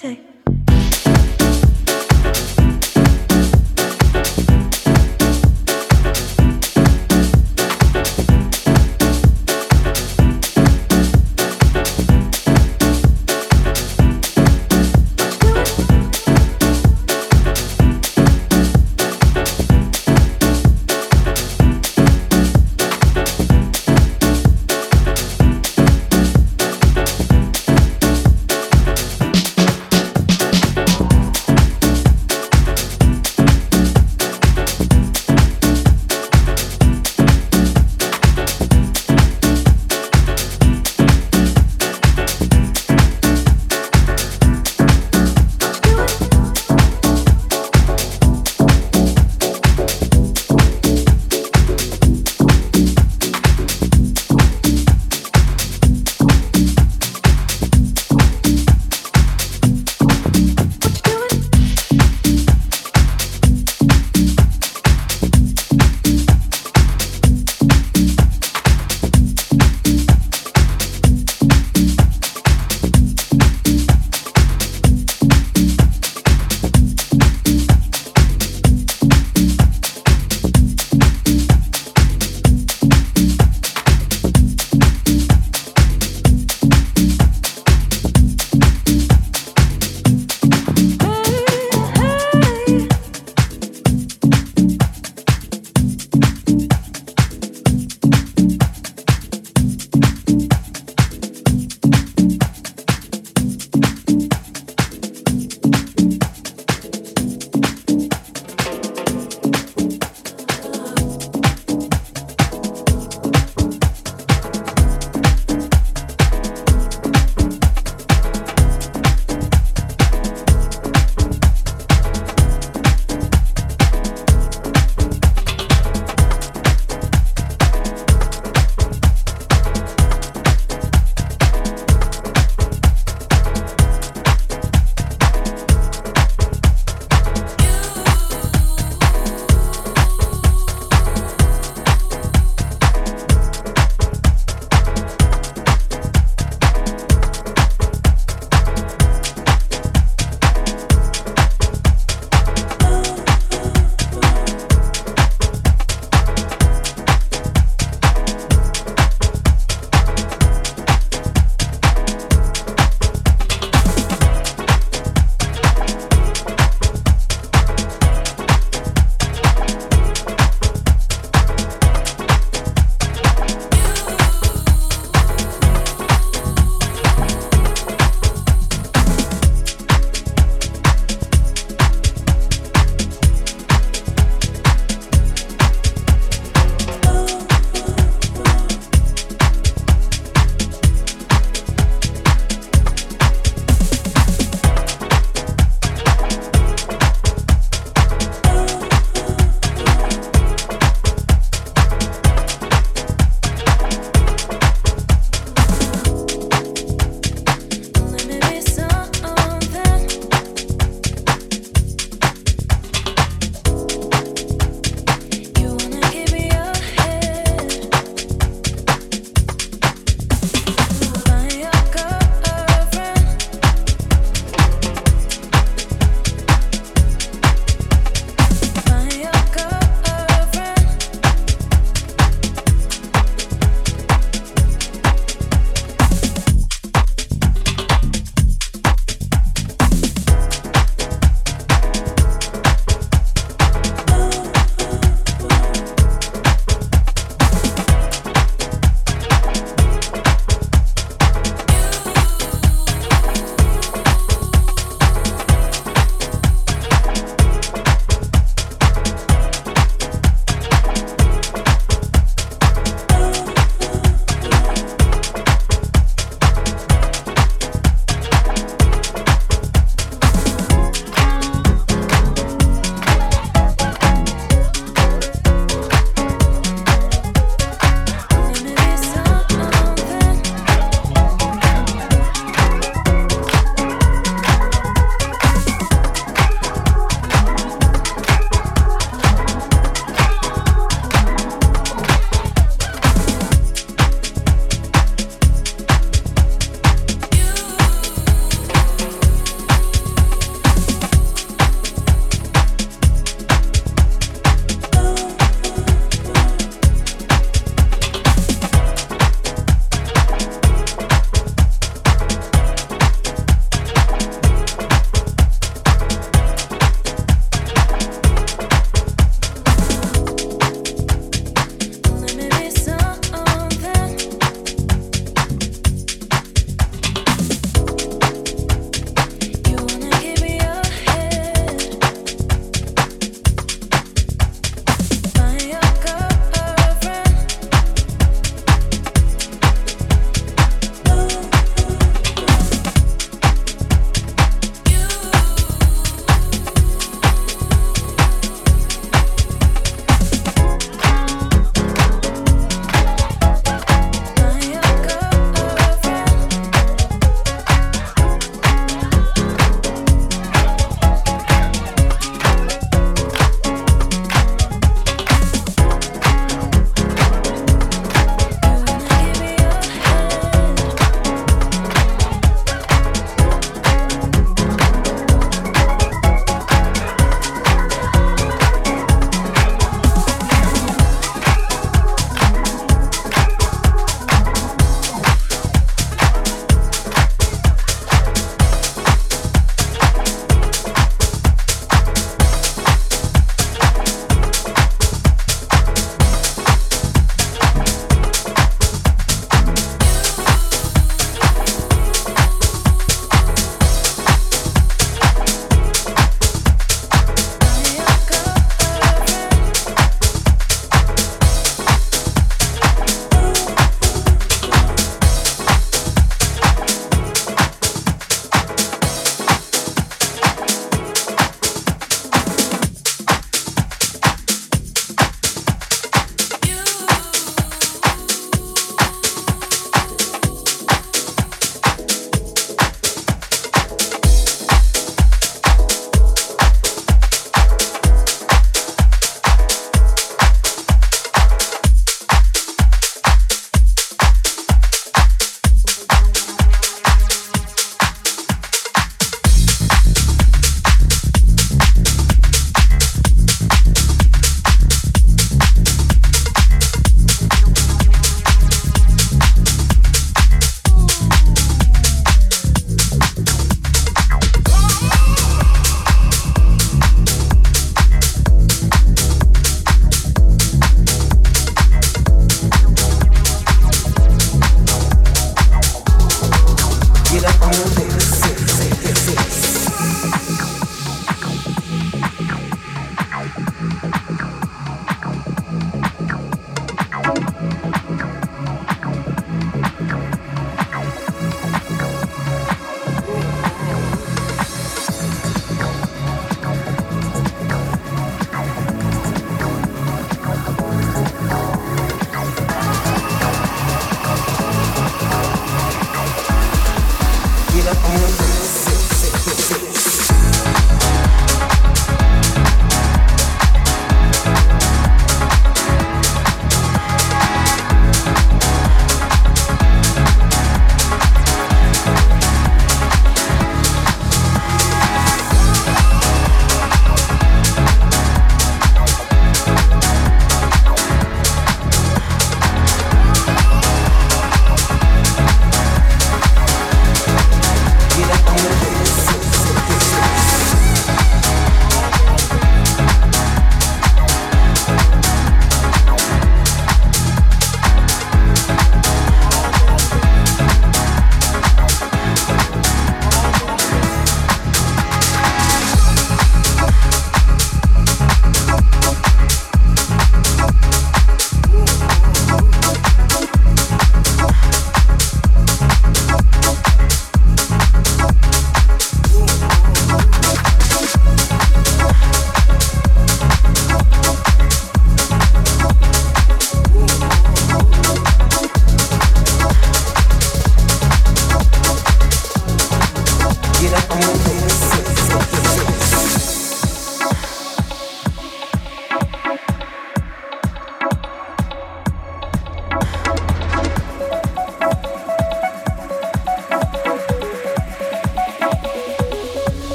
对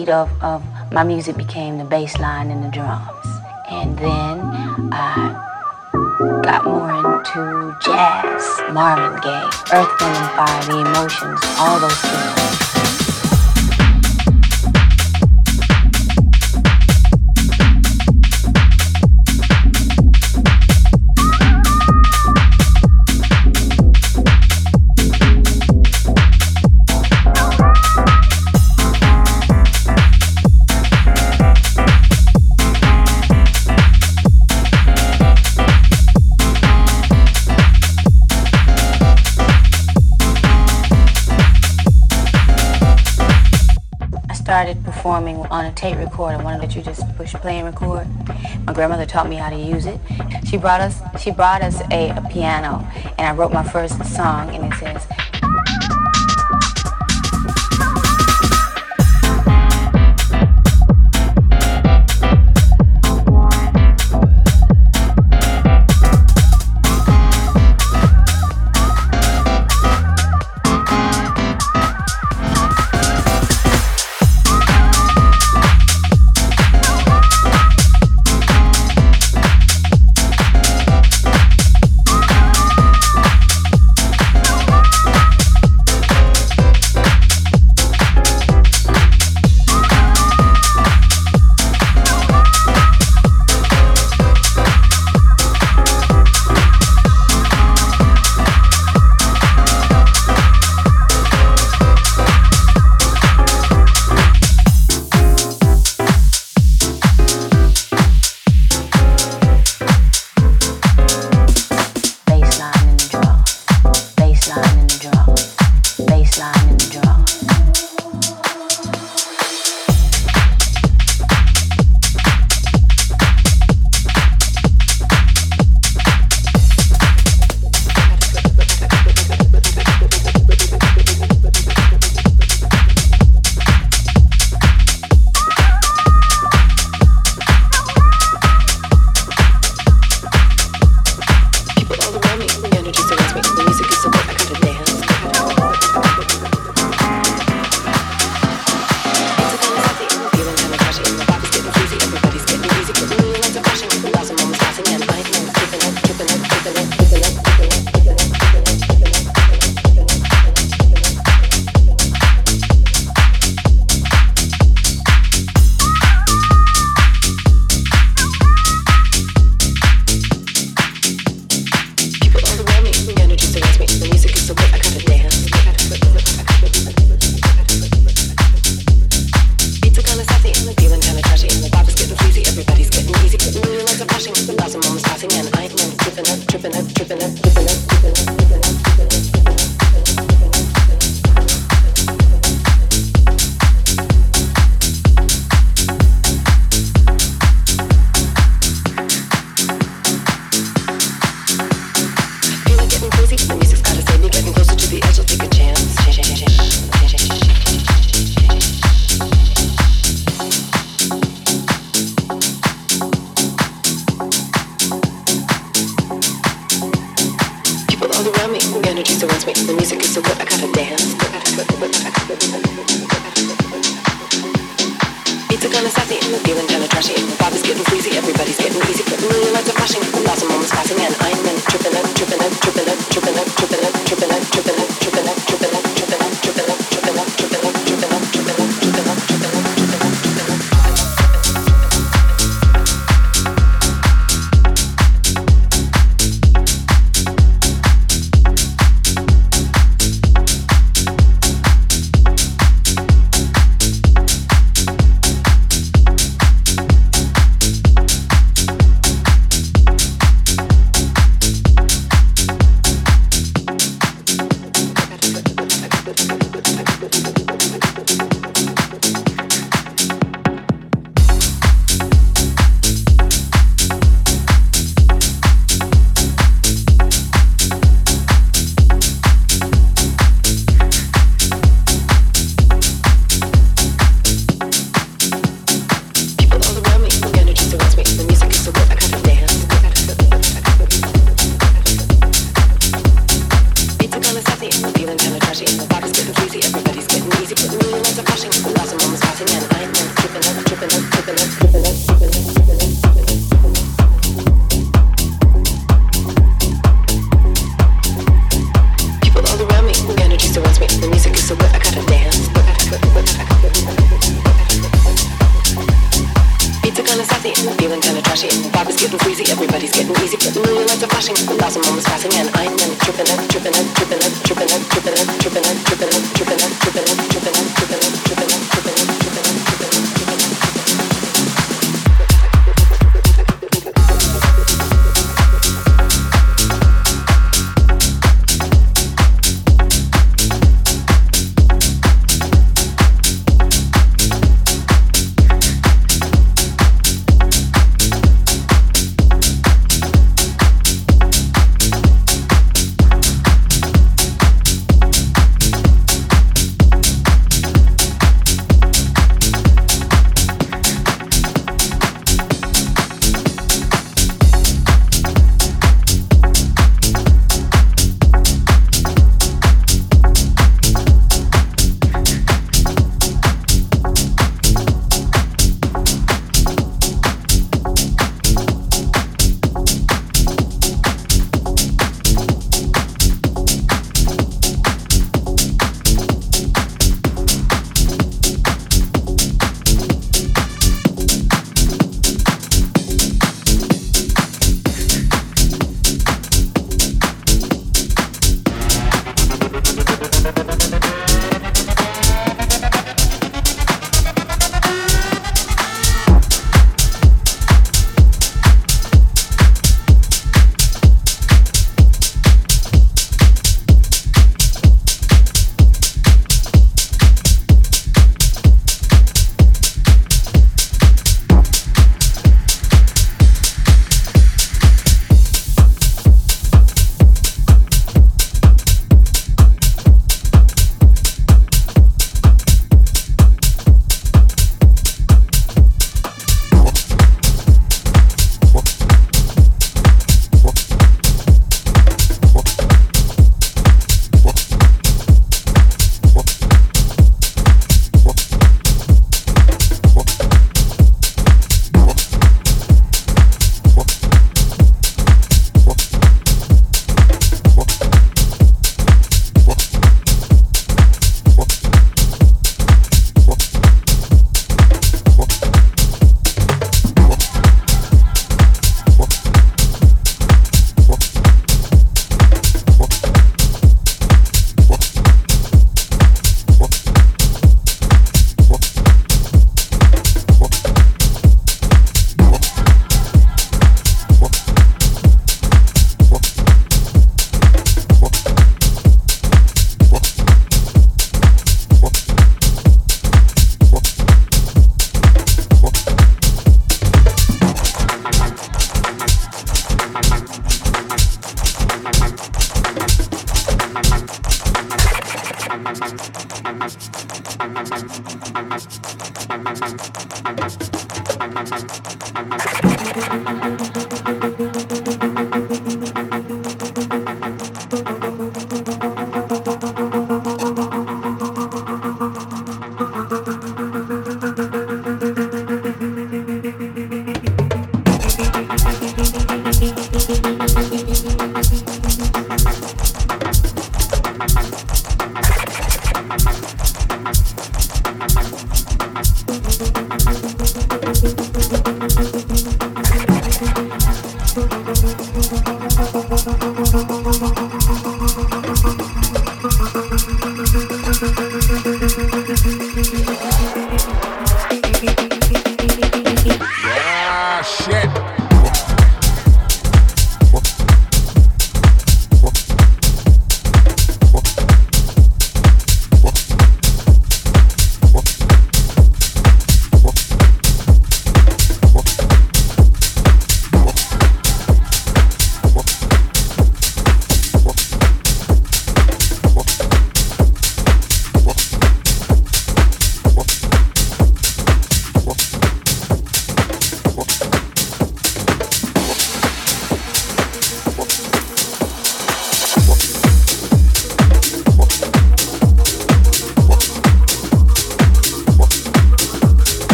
heartbeat of, of my music became the bass line and the drums. And then I got more into jazz, Marvin Gaye, Earth, Wind Fire, The Emotions, all those people. Started performing on a tape recorder, one that you just push play and record. My grandmother taught me how to use it. She brought us she brought us a, a piano and I wrote my first song and it says